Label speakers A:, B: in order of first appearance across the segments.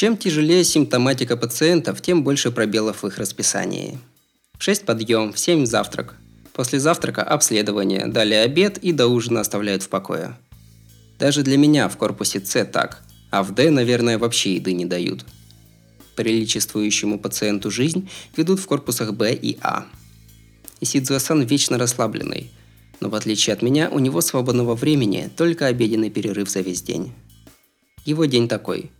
A: Чем тяжелее симптоматика пациентов, тем больше пробелов в их расписании. В 6 подъем, в 7 завтрак. После завтрака обследование, далее обед и до ужина оставляют в покое. Даже для меня в корпусе С так, а в Д, наверное, вообще еды не дают. Приличествующему пациенту жизнь ведут в корпусах Б и А. Исидзуасан вечно расслабленный, но в отличие от меня, у него свободного времени только обеденный перерыв за весь день. Его день такой.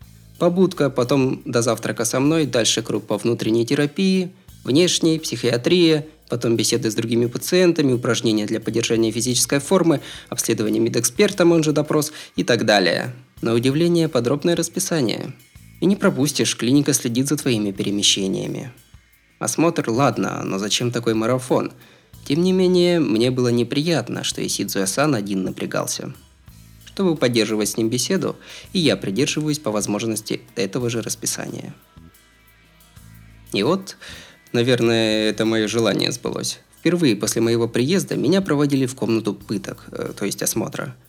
A: Побудка, потом до завтрака со мной, дальше круг по внутренней терапии, внешней, психиатрия, потом беседы с другими пациентами, упражнения для поддержания физической формы, обследование медэкспертом, он же допрос и так далее. На удивление, подробное расписание. И не пропустишь, клиника следит за твоими перемещениями. Осмотр, ладно, но зачем такой марафон? Тем не менее, мне было неприятно, что Исидзуя-сан один напрягался. Чтобы поддерживать с ним беседу, и я придерживаюсь по возможности этого же расписания. И вот, наверное, это мое желание сбылось. Впервые после моего приезда меня проводили в комнату пыток, э, то есть осмотра –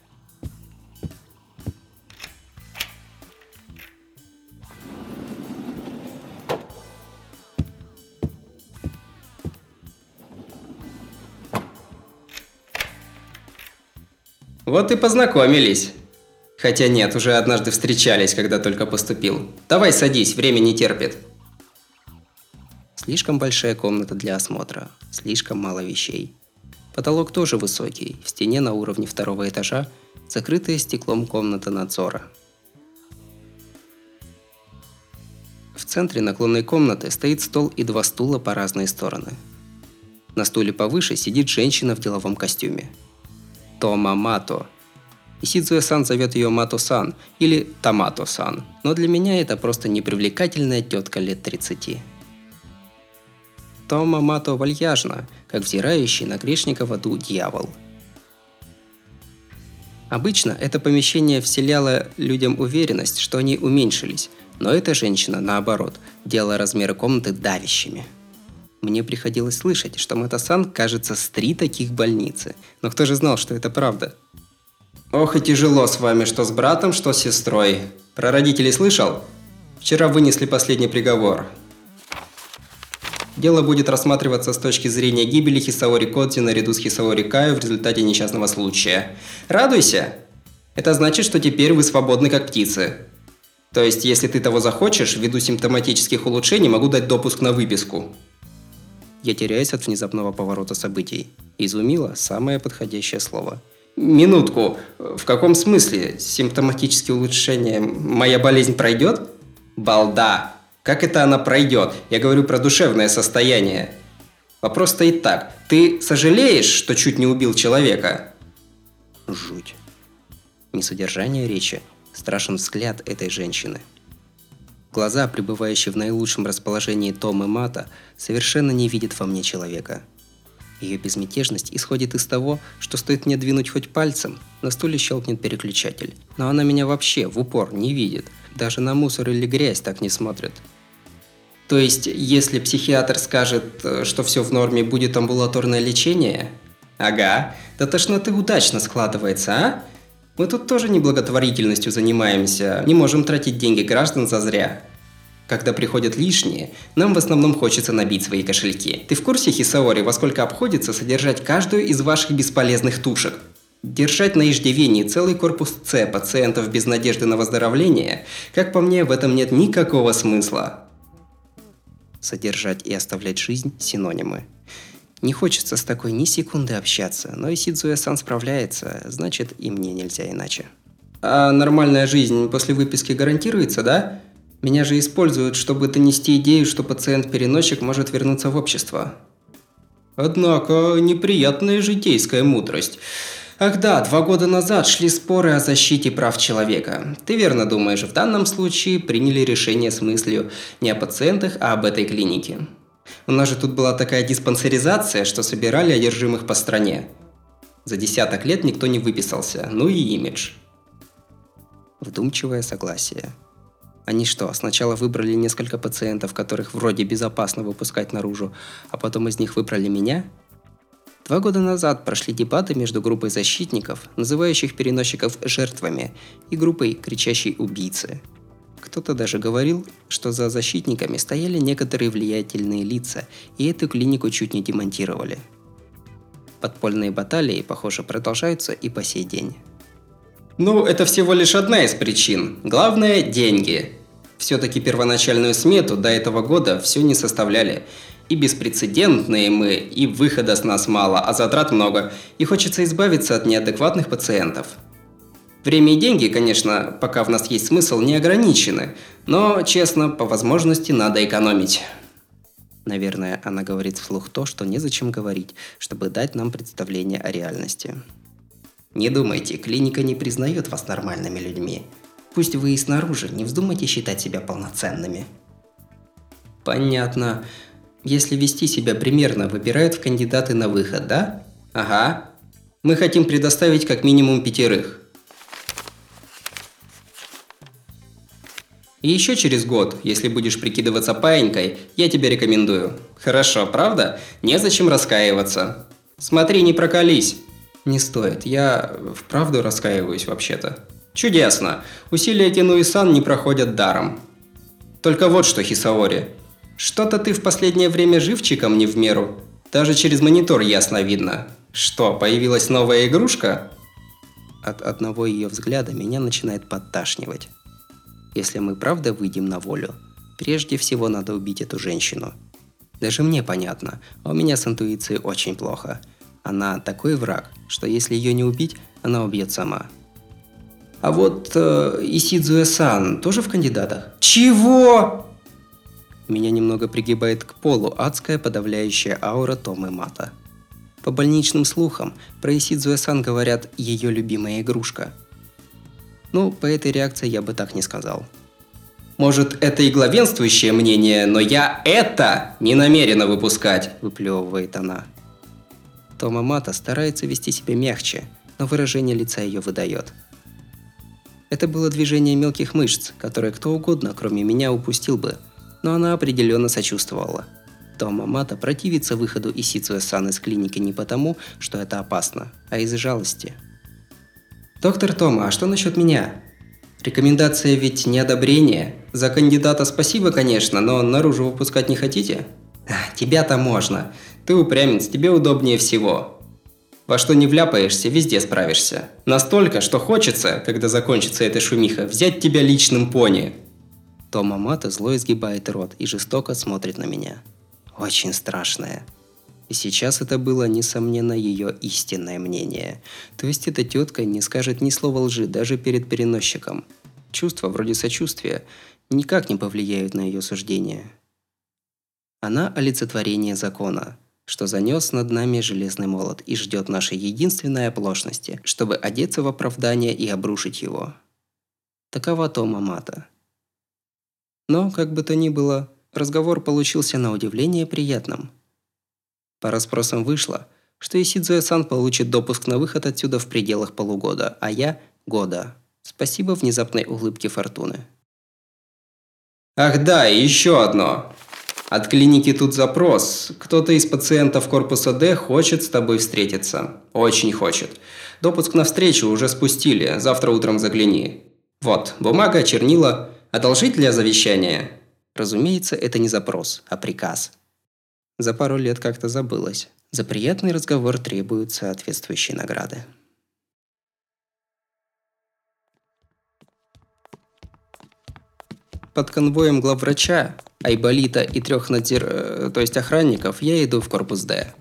A: Вот и познакомились. Хотя нет, уже однажды встречались, когда только поступил. Давай садись, время не терпит. Слишком большая комната для осмотра, слишком мало вещей. Потолок тоже высокий, в стене на уровне второго этажа закрытая стеклом комната надзора. В центре наклонной комнаты стоит стол и два стула по разные стороны. На стуле повыше сидит женщина в деловом костюме – Тома Мато. Исидзуэ-сан зовет ее Мато-сан или Томато-сан, но для меня это просто непривлекательная тетка лет 30. Тома Мато вальяжна, как взирающий на грешника в аду дьявол. Обычно это помещение вселяло людям уверенность, что они уменьшились, но эта женщина, наоборот, делала размеры комнаты давящими – мне приходилось слышать, что Матасан кажется с три таких больницы. Но кто же знал, что это правда? Ох и тяжело с вами, что с братом, что с сестрой. Про родителей слышал? Вчера вынесли последний приговор. Дело будет рассматриваться с точки зрения гибели Хисаори Кодзи наряду с Хисаори Каю в результате несчастного случая. Радуйся! Это значит, что теперь вы свободны как птицы. То есть, если ты того захочешь, ввиду симптоматических улучшений могу дать допуск на выписку. Я теряюсь от внезапного поворота событий. Изумило – самое подходящее слово. Минутку. В каком смысле? Симптоматические улучшения? Моя болезнь пройдет? Балда. Как это она пройдет? Я говорю про душевное состояние. Вопрос стоит так. Ты сожалеешь, что чуть не убил человека? Жуть. Несодержание речи. Страшен взгляд этой женщины – Глаза, пребывающие в наилучшем расположении Тома Мата, совершенно не видят во мне человека. Ее безмятежность исходит из того, что стоит мне двинуть хоть пальцем, на стуле щелкнет переключатель. Но она меня вообще в упор не видит. Даже на мусор или грязь так не смотрит. То есть, если психиатр скажет, э, что все в норме, будет амбулаторное лечение? Ага, да тошноты удачно складывается, а? Мы тут тоже не благотворительностью занимаемся, не можем тратить деньги граждан зазря. Когда приходят лишние, нам в основном хочется набить свои кошельки. Ты в курсе, Хисаори, во сколько обходится содержать каждую из ваших бесполезных тушек? Держать на иждивении целый корпус С пациентов без надежды на выздоровление, как по мне, в этом нет никакого смысла. Содержать и оставлять жизнь – синонимы. Не хочется с такой ни секунды общаться, но и Сидзуя-сан справляется, значит и мне нельзя иначе. А нормальная жизнь после выписки гарантируется, да? Меня же используют, чтобы донести идею, что пациент-переносчик может вернуться в общество. Однако, неприятная житейская мудрость. Ах да, два года назад шли споры о защите прав человека. Ты верно думаешь, в данном случае приняли решение с мыслью не о пациентах, а об этой клинике. У нас же тут была такая диспансеризация, что собирали одержимых по стране. За десяток лет никто не выписался, ну и имидж. Вдумчивое согласие. Они что, сначала выбрали несколько пациентов, которых вроде безопасно выпускать наружу, а потом из них выбрали меня? Два года назад прошли дебаты между группой защитников, называющих переносчиков жертвами, и группой кричащей убийцы – Кто-то даже говорил, что за защитниками стояли некоторые влиятельные лица, и эту клинику чуть не демонтировали. Подпольные баталии, похоже, продолжаются и по сей день. Ну, это всего лишь одна из причин. Главное – деньги. Все-таки первоначальную смету до этого года все не составляли. И беспрецедентные мы, и выхода с нас мало, а затрат много, и хочется избавиться от неадекватных пациентов. Время и деньги, конечно, пока в нас есть смысл, не ограничены, но, честно, по возможности надо экономить. Наверное, она говорит вслух то, что незачем говорить, чтобы дать нам представление о реальности. Не думайте, клиника не признает вас нормальными людьми. Пусть вы и снаружи не вздумайте считать себя полноценными. Понятно. Если вести себя примерно, выбирают в кандидаты на выход, да? Ага. Мы хотим предоставить как минимум пятерых. И еще через год, если будешь прикидываться паинькой, я тебе рекомендую. Хорошо, правда? Незачем раскаиваться. Смотри, не прокались. Не стоит, я вправду раскаиваюсь вообще-то. Чудесно. Усилия Кинуи-сан не проходят даром. Только вот что, Хисаори. Что-то ты в последнее время живчиком не в меру. Даже через монитор ясно видно. Что, появилась новая игрушка? От одного ее взгляда меня начинает подташнивать. Если мы правда выйдем на волю, прежде всего надо убить эту женщину. Даже мне понятно, а у меня с интуицией очень плохо – она такой враг, что если ее не убить, она убьет сама. А вот э, Исидзуэ-сан тоже в кандидатах? Чего? Меня немного пригибает к полу адская подавляющая аура Томы Мата. По больничным слухам, про Исидзуэ-сан говорят ее любимая игрушка. Ну, по этой реакции я бы так не сказал. Может, это и главенствующее мнение, но я это не намерена выпускать, выплевывает она. Тома Мата старается вести себя мягче, но выражение лица ее выдает. Это было движение мелких мышц, которое кто угодно, кроме меня, упустил бы, но она определенно сочувствовала. Тома Мата противится выходу Исицуэ-сан из клиники не потому, что это опасно, а из жалости. «Доктор Тома, а что насчет меня?» Рекомендация ведь не одобрение. За кандидата спасибо, конечно, но наружу выпускать не хотите? Тебя-то можно. Ты упрямец, тебе удобнее всего. Во что не вляпаешься, везде справишься. Настолько, что хочется, когда закончится эта шумиха, взять тебя личным пони. Тома Мата зло изгибает рот и жестоко смотрит на меня. Очень страшное. И сейчас это было, несомненно, ее истинное мнение. То есть эта тетка не скажет ни слова лжи даже перед переносчиком. Чувства вроде сочувствия никак не повлияют на ее суждение. Она олицетворение закона, что занес над нами железный молот и ждет нашей единственной оплошности, чтобы одеться в оправдание и обрушить его. Такова Тома Мата. Но, как бы то ни было, разговор получился на удивление приятным. По расспросам вышло, что Исидзуэ-сан получит допуск на выход отсюда в пределах полугода, а я – года. Спасибо внезапной улыбке Фортуны. Ах да, и еще одно. От клиники тут запрос. Кто-то из пациентов корпуса D хочет с тобой встретиться. Очень хочет. Допуск на встречу уже спустили. Завтра утром загляни. Вот, бумага, чернила. Одолжить для завещания? Разумеется, это не запрос, а приказ. За пару лет как-то забылось. За приятный разговор требуют соответствующие награды. Под конвоем главврача Айболита и трех надзир... Э, то есть охранников, я иду в корпус Д.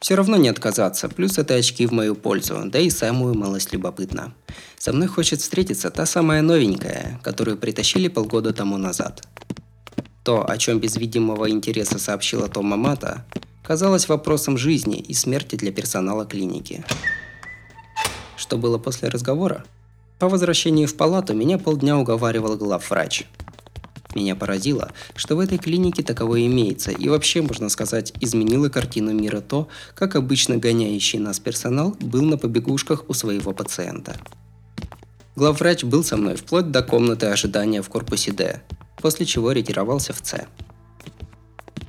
A: Все равно не отказаться, плюс это очки в мою пользу, да и самую малость любопытно. Со мной хочет встретиться та самая новенькая, которую притащили полгода тому назад. То, о чем без видимого интереса сообщила Тома Мата, казалось вопросом жизни и смерти для персонала клиники. Что было после разговора? По возвращении в палату меня полдня уговаривал главврач – меня поразило, что в этой клинике таковое имеется, и вообще, можно сказать, изменило картину мира то, как обычно гоняющий нас персонал был на побегушках у своего пациента. Главврач был со мной вплоть до комнаты ожидания в корпусе D, после чего ретировался в С.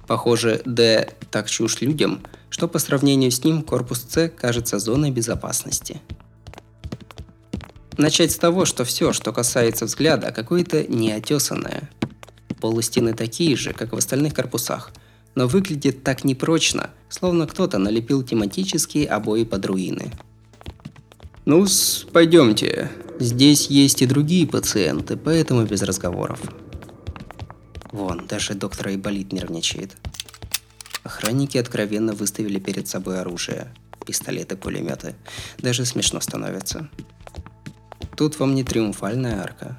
A: Похоже, D так чушь людям, что по сравнению с ним корпус С кажется зоной безопасности – Начать с того, что все, что касается взгляда, какое-то неотесанное. Полустены такие же, как в остальных корпусах, но выглядит так непрочно, словно кто-то налепил тематические обои под руины. ну пойдемте. Здесь есть и другие пациенты, поэтому без разговоров. Вон, даже доктор Айболит нервничает. Охранники откровенно выставили перед собой оружие. Пистолеты, пулеметы. Даже смешно становится. Тут вам не триумфальная арка.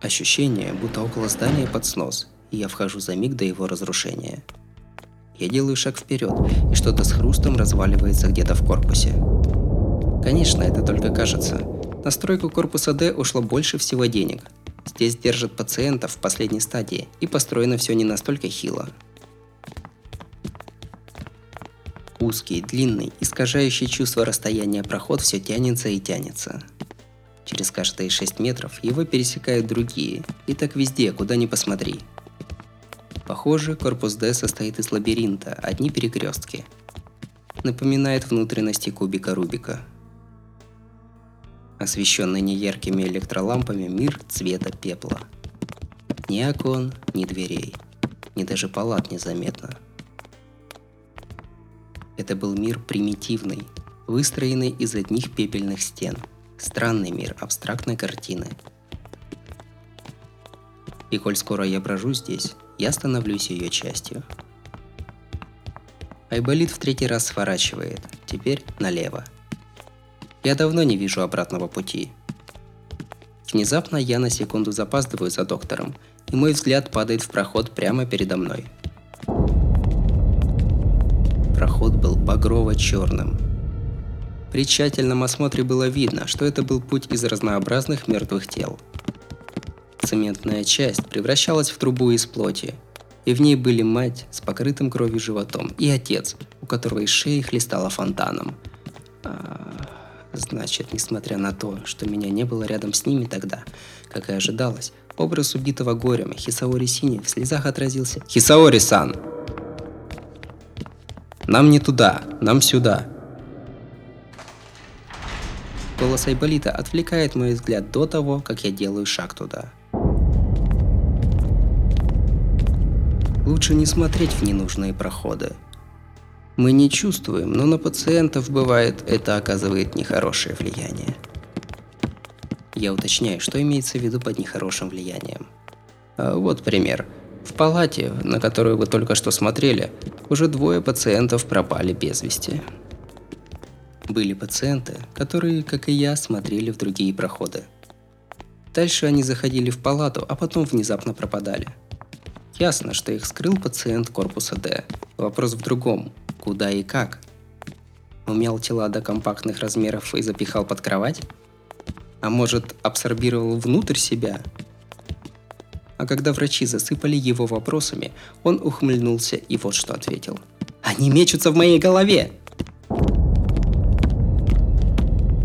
A: Ощущение, будто около здания под снос, и я вхожу за миг до его разрушения. Я делаю шаг вперед, и что-то с хрустом разваливается где-то в корпусе. Конечно, это только кажется. На стройку корпуса D ушло больше всего денег. Здесь держат пациентов в последней стадии, и построено все не настолько хило. Узкий, длинный, искажающий чувство расстояния проход все тянется и тянется. Через каждые 6 метров его пересекают другие, и так везде, куда ни посмотри. Похоже, корпус D состоит из лабиринта, одни перекрестки. Напоминает внутренности кубика Рубика – освещенный неяркими электролампами мир цвета пепла. Ни окон, ни дверей, ни даже палат незаметно. Это был мир примитивный, выстроенный из одних пепельных стен. Странный мир абстрактной картины. И коль скоро я брожу здесь, я становлюсь ее частью. Айболит в третий раз сворачивает, теперь налево – я давно не вижу обратного пути. Внезапно я на секунду запаздываю за доктором, и мой взгляд падает в проход прямо передо мной. Проход был багрово-черным. При тщательном осмотре было видно, что это был путь из разнообразных мертвых тел. Цементная часть превращалась в трубу из плоти, и в ней были мать с покрытым кровью животом и отец, у которого из шеи хлестала фонтаном. Значит, несмотря на то, что меня не было рядом с ними тогда, как и ожидалось, образ убитого горем Хисаори Сини в слезах отразился. «Хисаори-сан! Нам не туда, нам сюда!» Голос Айболита отвлекает мой взгляд до того, как я делаю шаг туда. Лучше не смотреть в ненужные проходы – мы не чувствуем, но на пациентов бывает это оказывает нехорошее влияние. Я уточняю, что имеется в виду под нехорошим влиянием. А вот пример. В палате, на которую вы только что смотрели, уже двое пациентов пропали без вести. Были пациенты, которые, как и я, смотрели в другие проходы. Дальше они заходили в палату, а потом внезапно пропадали. Ясно, что их скрыл пациент корпуса D. Вопрос в другом куда и как. Умел тела до компактных размеров и запихал под кровать? А может, абсорбировал внутрь себя? А когда врачи засыпали его вопросами, он ухмыльнулся и вот что ответил. «Они мечутся в моей голове!»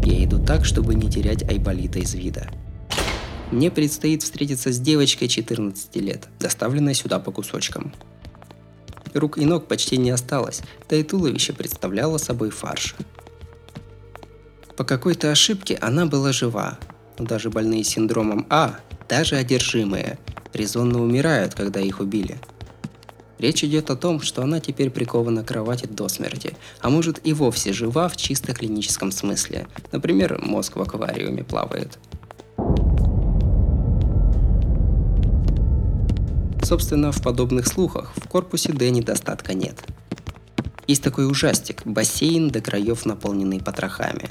A: Я иду так, чтобы не терять Айболита из вида. Мне предстоит встретиться с девочкой 14 лет, доставленной сюда по кусочкам – рук и ног почти не осталось, да и туловище представляло собой фарш. По какой-то ошибке она была жива, но даже больные синдромом А, даже одержимые, резонно умирают, когда их убили. Речь идет о том, что она теперь прикована к кровати до смерти, а может и вовсе жива в чисто клиническом смысле. Например, мозг в аквариуме плавает. Собственно, в подобных слухах в корпусе Д недостатка нет. Есть такой ужастик – бассейн до краев, наполненный потрохами.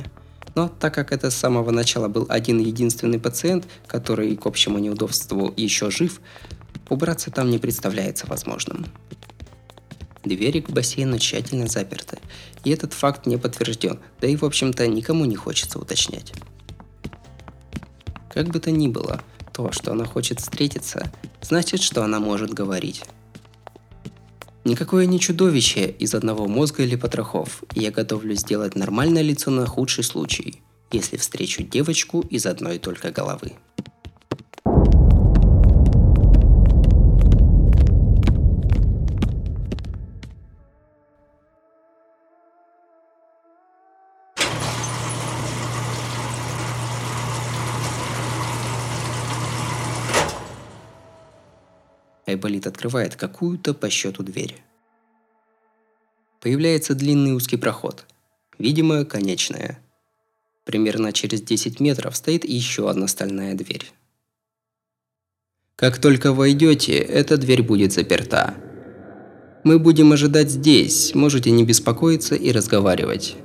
A: Но так как это с самого начала был один единственный пациент, который к общему неудобству еще жив, убраться там не представляется возможным. Двери к бассейну тщательно заперты, и этот факт не подтвержден, да и в общем-то никому не хочется уточнять. Как бы то ни было – то, что она хочет встретиться, значит, что она может говорить. Никакое не чудовище из одного мозга или потрохов, я готовлюсь сделать нормальное лицо на худший случай, если встречу девочку из одной только головы. Айболит открывает какую-то по счету дверь. Появляется длинный узкий проход. Видимо, конечная. Примерно через 10 метров стоит еще одна стальная дверь. Как только войдете, эта дверь будет заперта. Мы будем ожидать здесь, можете не беспокоиться и разговаривать.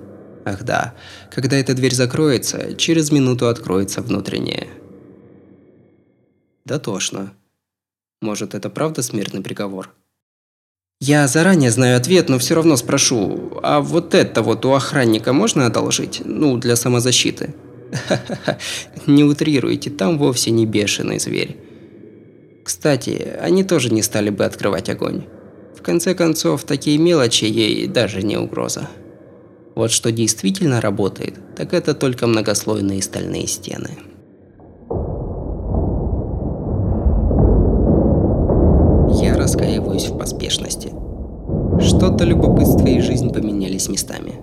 A: Ах да, когда эта дверь закроется, через минуту откроется внутренняя. Да тошно. Может, это правда смертный приговор? Я заранее знаю ответ, но все равно спрошу, а вот это вот у охранника можно одолжить? Ну, для самозащиты. Не утрируйте, там вовсе не бешеный зверь. Кстати, они тоже не стали бы открывать огонь. В конце концов, такие мелочи ей даже не угроза. Вот что действительно работает, так это только многослойные стальные стены. Я раскаиваюсь в поспешности. Что-то любопытство и жизнь поменялись местами.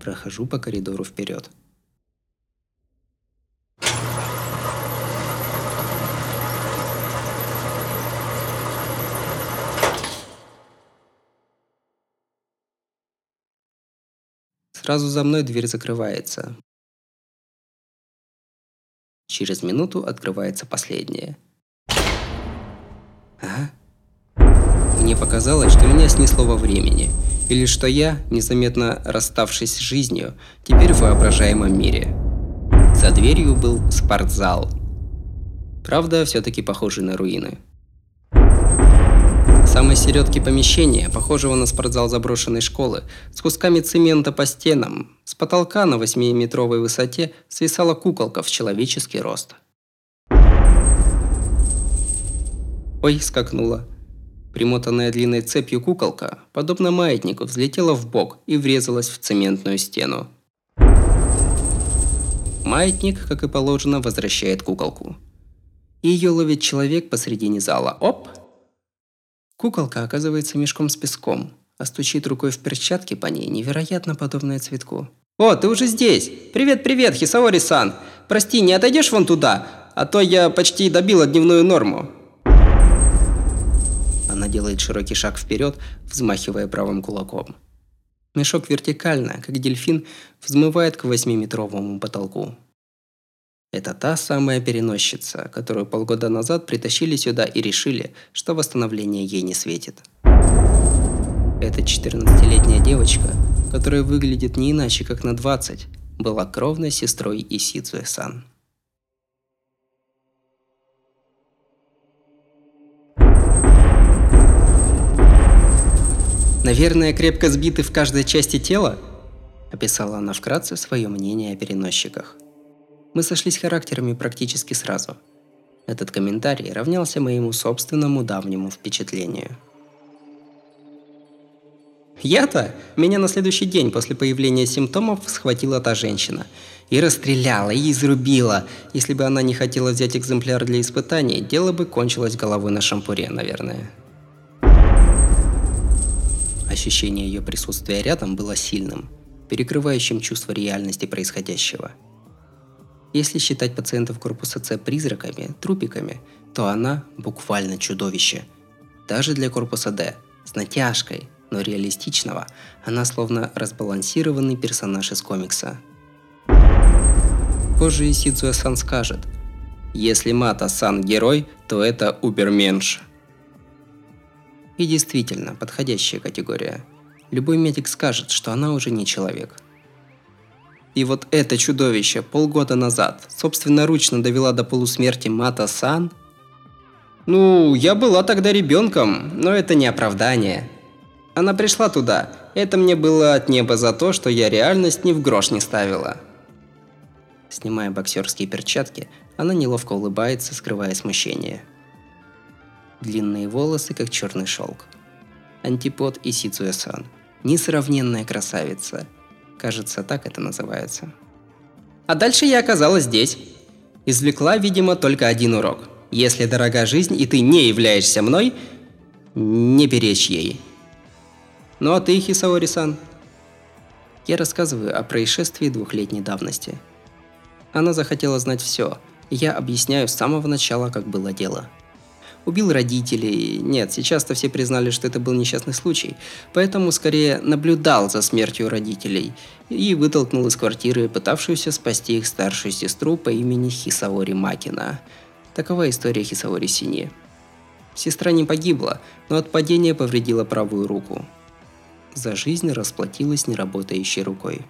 A: Прохожу по коридору вперед. Сразу за мной дверь закрывается. Через минуту открывается последняя. Ага. Мне показалось, что меня снесло во времени, или что я, незаметно расставшись с жизнью, теперь в воображаемом мире. За дверью был спортзал. Правда, все-таки похожий на руины самой середке помещения, похожего на спортзал заброшенной школы, с кусками цемента по стенам, с потолка на 8-метровой высоте свисала куколка в человеческий рост. Ой, скакнула. Примотанная длинной цепью куколка, подобно маятнику, взлетела в бок и врезалась в цементную стену. Маятник, как и положено, возвращает куколку. Ее ловит человек посредине зала. Оп! Куколка оказывается мешком с песком, а стучит рукой в перчатке по ней, невероятно подобное цветку. «О, ты уже здесь! Привет-привет, Хисаори-сан! Прости, не отойдешь вон туда, а то я почти добила дневную норму!» Она делает широкий шаг вперед, взмахивая правым кулаком. Мешок вертикально, как дельфин, взмывает к восьмиметровому потолку. Это та самая переносчица, которую полгода назад притащили сюда и решили, что восстановление ей не светит. Эта 14-летняя девочка, которая выглядит не иначе, как на 20, была кровной сестрой Исидзуэ-сан. «Наверное, крепко сбиты в каждой части тела?» – описала она вкратце свое мнение о переносчиках – мы сошлись характерами практически сразу. Этот комментарий равнялся моему собственному давнему впечатлению. Я-то, меня на следующий день после появления симптомов схватила та женщина. И расстреляла, и изрубила. Если бы она не хотела взять экземпляр для испытаний, дело бы кончилось головой на шампуре, наверное. Ощущение ее присутствия рядом было сильным, перекрывающим чувство реальности происходящего – если считать пациентов корпуса С призраками, трупиками, то она буквально чудовище. Даже для корпуса Д, с натяжкой, но реалистичного, она словно разбалансированный персонаж из комикса. Позже Исидзуэ-сан скажет, если Мата-сан герой, то это Уберменш. И действительно, подходящая категория. Любой медик скажет, что она уже не человек – и вот это чудовище полгода назад собственноручно довела до полусмерти Мата-сан? Ну, я была тогда ребенком, но это не оправдание. Она пришла туда, это мне было от неба за то, что я реальность ни в грош не ставила. Снимая боксерские перчатки, она неловко улыбается, скрывая смущение. Длинные волосы, как черный шелк. Антипод и Сицуэ-сан. Несравненная красавица – Кажется, так это называется. А дальше я оказалась здесь. Извлекла, видимо, только один урок. Если дорога жизнь, и ты не являешься мной, не перечь ей. Ну а ты, Хисаори-сан? Я рассказываю о происшествии двухлетней давности. Она захотела знать все. Я объясняю с самого начала, как было дело. Убил родителей. Нет, сейчас-то все признали, что это был несчастный случай. Поэтому скорее наблюдал за смертью родителей и вытолкнул из квартиры пытавшуюся спасти их старшую сестру по имени Хисаори Макина. Такова история Хисаори Сини. Сестра не погибла, но от падения повредила правую руку. За жизнь расплатилась неработающей рукой.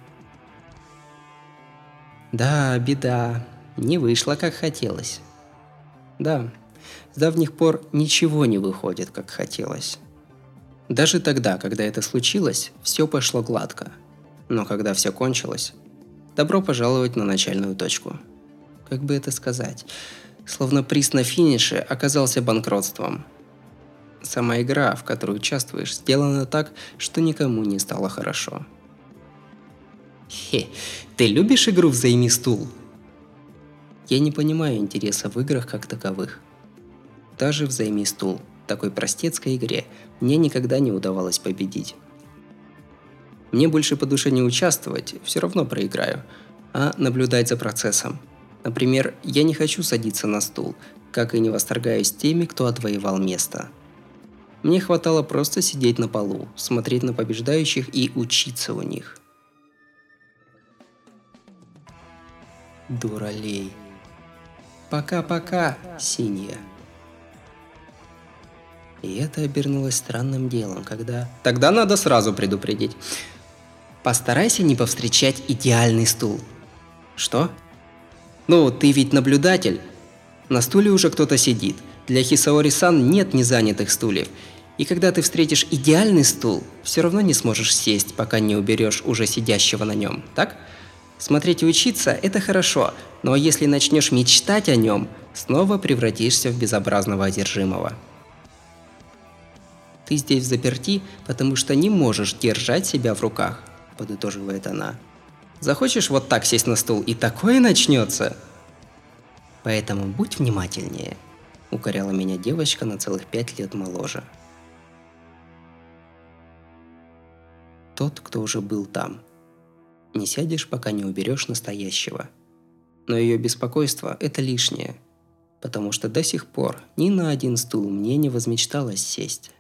A: Да, беда. Не вышло, как хотелось. Да, с давних пор ничего не выходит, как хотелось. Даже тогда, когда это случилось, все пошло гладко. Но когда все кончилось, добро пожаловать на начальную точку. Как бы это сказать? Словно приз на финише оказался банкротством. Сама игра, в которой участвуешь, сделана так, что никому не стало хорошо. Хе, ты любишь игру «Взайми стул»? Я не понимаю интереса в играх как таковых. Даже «Взайми стул» такой простецкой игре мне никогда не удавалось победить. Мне больше по душе не участвовать, все равно проиграю, а наблюдать за процессом. Например, я не хочу садиться на стул, как и не восторгаюсь теми, кто отвоевал место. Мне хватало просто сидеть на полу, смотреть на побеждающих и учиться у них. Дуралей. Пока-пока, синяя. И это обернулось странным делом, когда... Тогда надо сразу предупредить. Постарайся не повстречать идеальный стул. Что? Ну, ты ведь наблюдатель. На стуле уже кто-то сидит. Для Хисаори-сан нет незанятых стульев. И когда ты встретишь идеальный стул, все равно не сможешь сесть, пока не уберешь уже сидящего на нем, так? Смотреть и учиться – это хорошо, но если начнешь мечтать о нем, снова превратишься в безобразного одержимого. Ты здесь заперти, потому что не можешь держать себя в руках, подытоживает она. Захочешь вот так сесть на стул, и такое начнется. Поэтому будь внимательнее, укоряла меня девочка на целых пять лет моложе. Тот, кто уже был там. Не сядешь, пока не уберешь настоящего. Но ее беспокойство – это лишнее, потому что до сих пор ни на один стул мне не возмечталось сесть.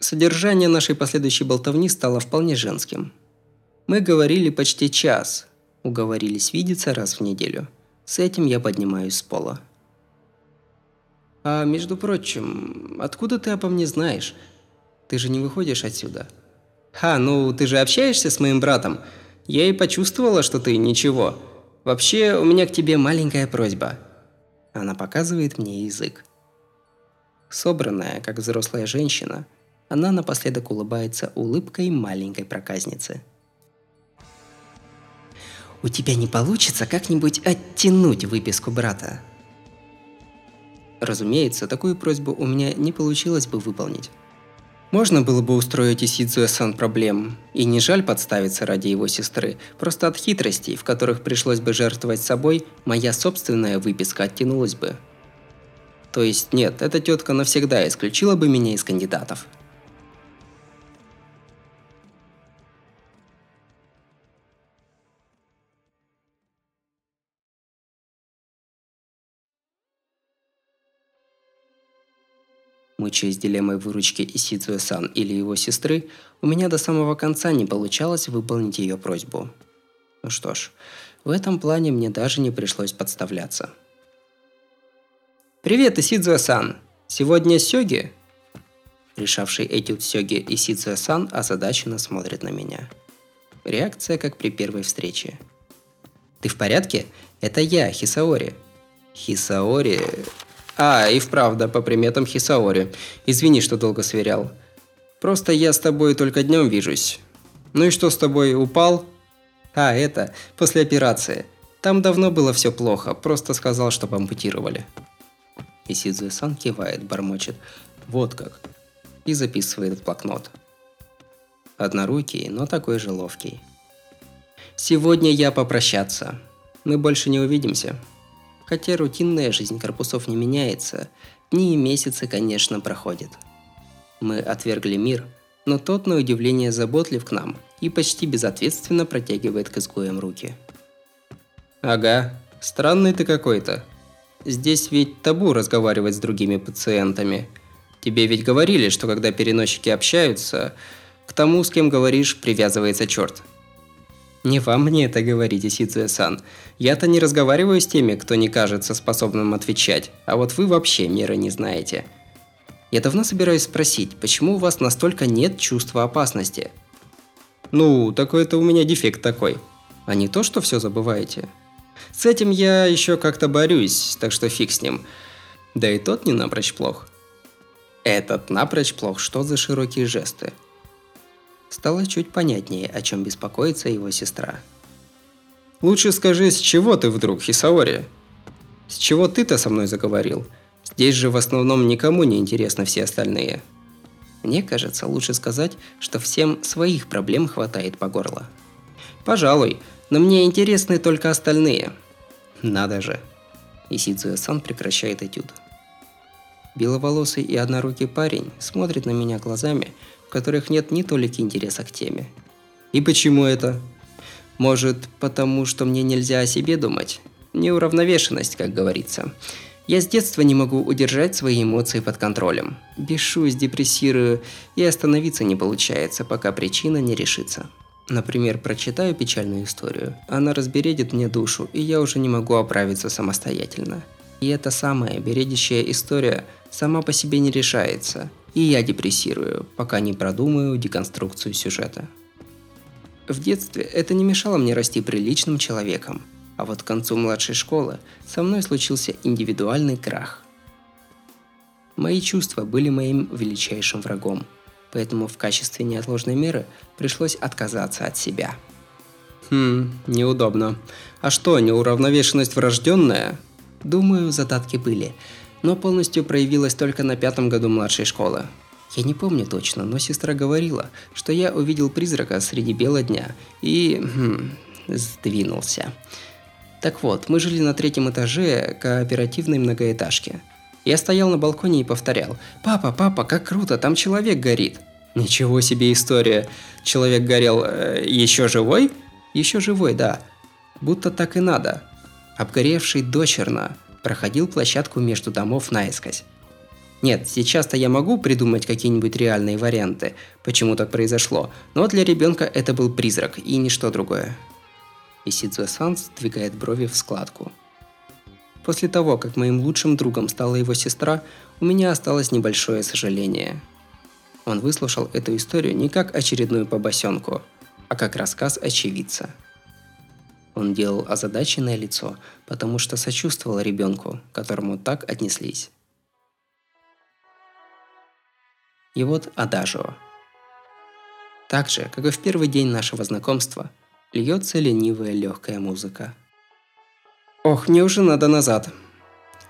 A: Содержание нашей последующей болтовни стало вполне женским. Мы говорили почти час, уговорились видеться раз в неделю. С этим я поднимаюсь с пола. А между прочим, откуда ты обо мне знаешь? Ты же не выходишь отсюда. Ха, ну ты же общаешься с моим братом. Я и почувствовала, что ты ничего. Вообще, у меня к тебе маленькая просьба. Она показывает мне язык. Собранная, как взрослая женщина – она напоследок улыбается улыбкой маленькой проказницы. «У тебя не получится как-нибудь оттянуть выписку брата?» Разумеется, такую просьбу у меня не получилось бы выполнить. Можно было бы устроить Исидзуэ-сан проблем, и не жаль подставиться ради его сестры, просто от хитростей, в которых пришлось бы жертвовать собой, моя собственная выписка оттянулась бы. То есть нет, эта тетка навсегда исключила бы меня из кандидатов – Мучаясь дилеммой выручки Исидзуэ-сан или его сестры, у меня до самого конца не получалось выполнить ее просьбу. Ну что ж, в этом плане мне даже не пришлось подставляться. «Привет, Исидзуэ-сан! Сегодня Сёги?» Решавший этюд Сёги Исидзуэ-сан озадаченно смотрит на меня. Реакция, как при первой встрече. «Ты в порядке? Это я, Хисаори». «Хисаори...» А, и вправду, по приметам Хисаори. Извини, что долго сверял. Просто я с тобой только днем вижусь. Ну и что с тобой, упал? А, это, после операции. Там давно было все плохо, просто сказал, что ампутировали. И Сидзуэ-сан кивает, бормочет. Вот как. И записывает в блокнот. Однорукий, но такой же ловкий. Сегодня я попрощаться. Мы больше не увидимся. Хотя рутинная жизнь корпусов не меняется, дни и месяцы, конечно, проходят. Мы отвергли мир, но тот, на удивление, заботлив к нам и почти безответственно протягивает к изгоям руки. «Ага, странный ты какой-то. Здесь ведь табу разговаривать с другими пациентами. Тебе ведь говорили, что когда переносчики общаются, к тому, с кем говоришь, привязывается черт. Не вам мне это говорить, Исидзуэ-сан. Я-то не разговариваю с теми, кто не кажется способным отвечать, а вот вы вообще меры не знаете. Я давно собираюсь спросить, почему у вас настолько нет чувства опасности? Ну, такой-то у меня дефект такой. А не то, что все забываете. С этим я еще как-то борюсь, так что фиг с ним. Да и тот не напрочь плох. Этот напрочь плох, что за широкие жесты. Стало чуть понятнее, о чем беспокоится его сестра. «Лучше скажи, с чего ты вдруг, Хисаори? С чего ты-то со мной заговорил? Здесь же в основном никому не интересны все остальные». Мне кажется, лучше сказать, что всем своих проблем хватает по горло. Пожалуй, но мне интересны только остальные. Надо же. Исидзуэ-сан прекращает этюд. Беловолосый и однорукий парень смотрит на меня глазами, в которых нет ни толики интереса к теме. И почему это? Может, потому что мне нельзя о себе думать? Неуравновешенность, как говорится. Я с детства не могу удержать свои эмоции под контролем. Бешусь, депрессирую, и остановиться не получается, пока причина не решится. Например, прочитаю печальную историю, она разбередит мне душу, и я уже не могу оправиться самостоятельно. И эта самая бередящая история сама по себе не решается, и я депрессирую, пока не продумаю деконструкцию сюжета. В детстве это не мешало мне расти приличным человеком – а вот к концу младшей школы со мной случился индивидуальный крах. Мои чувства были моим величайшим врагом, поэтому в качестве неотложной меры пришлось отказаться от себя. Хм, неудобно. А что, неуравновешенность врожденная? Думаю, задатки были, но полностью проявилась только на пятом году младшей школы. Я не помню точно, но сестра говорила, что я увидел призрака среди бела дня и... Хм, сдвинулся. Так вот, мы жили на третьем этаже кооперативной многоэтажки. Я стоял на балконе и повторял «Папа, папа, как круто, там человек горит!» Ничего себе история. Человек горел э, еще живой? Еще живой, да. Будто так и надо. Обгоревший дочерно проходил площадку между домов наискось. Нет, сейчас-то я могу придумать какие-нибудь реальные варианты, почему так произошло, но для ребенка это был призрак и ничто другое и Сидзуэ-сан сдвигает брови в складку. После того, как моим лучшим другом стала его сестра, у меня осталось небольшое сожаление. Он выслушал эту историю не как очередную побосенку, а как рассказ очевидца. Он делал озадаченное лицо, потому что сочувствовал ребенку, которому так отнеслись. И вот Адажио. Так же, как и в первый день нашего знакомства – льется ленивая легкая музыка. Ох, мне уже надо назад.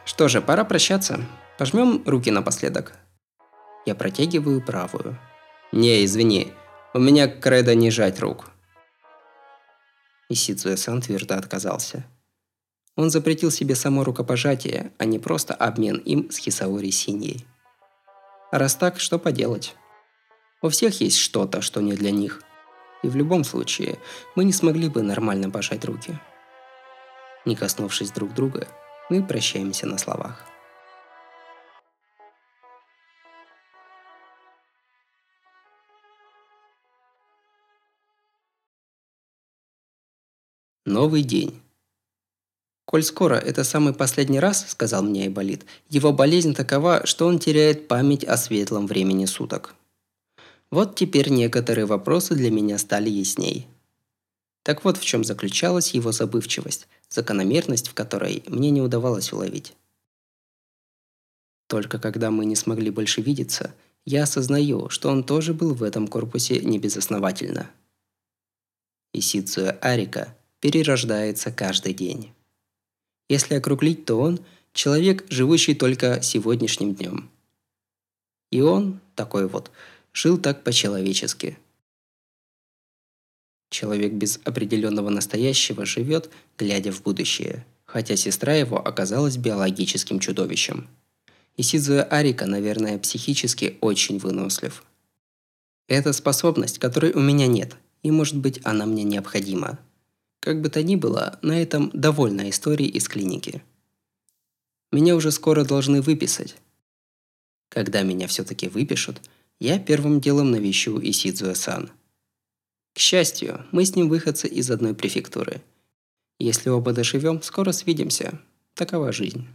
A: Что же, пора прощаться. Пожмем руки напоследок. Я протягиваю правую. Не, извини, у меня кредо не жать рук. И Сидзуэ-сан твердо отказался. Он запретил себе само рукопожатие, а не просто обмен им с Хисаори Синьей. Раз так, что поделать? У всех есть что-то, что не для них и в любом случае мы не смогли бы нормально пожать руки. Не коснувшись друг друга, мы прощаемся на словах. Новый день. «Коль скоро это самый последний раз, — сказал мне Айболит, — его болезнь такова, что он теряет память о светлом времени суток. Вот теперь некоторые вопросы для меня стали ясней. Так вот в чем заключалась его забывчивость, закономерность в которой мне не удавалось уловить. Только когда мы не смогли больше видеться, я осознаю, что он тоже был в этом корпусе небезосновательно. Исицуя Арика перерождается каждый день. Если округлить, то он – человек, живущий только сегодняшним днем. И он, такой вот, жил так по-человечески. Человек без определенного настоящего живет, глядя в будущее, хотя сестра его оказалась биологическим чудовищем. И Сидзуя Арика, наверное, психически очень вынослив. Это способность, которой у меня нет, и может быть она мне необходима. Как бы то ни было, на этом довольна история из клиники. Меня уже скоро должны выписать. Когда меня все-таки выпишут, я первым делом навещу Исидзуэ-сан. К счастью, мы с ним выходцы из одной префектуры. Если оба доживем, скоро свидимся. Такова жизнь.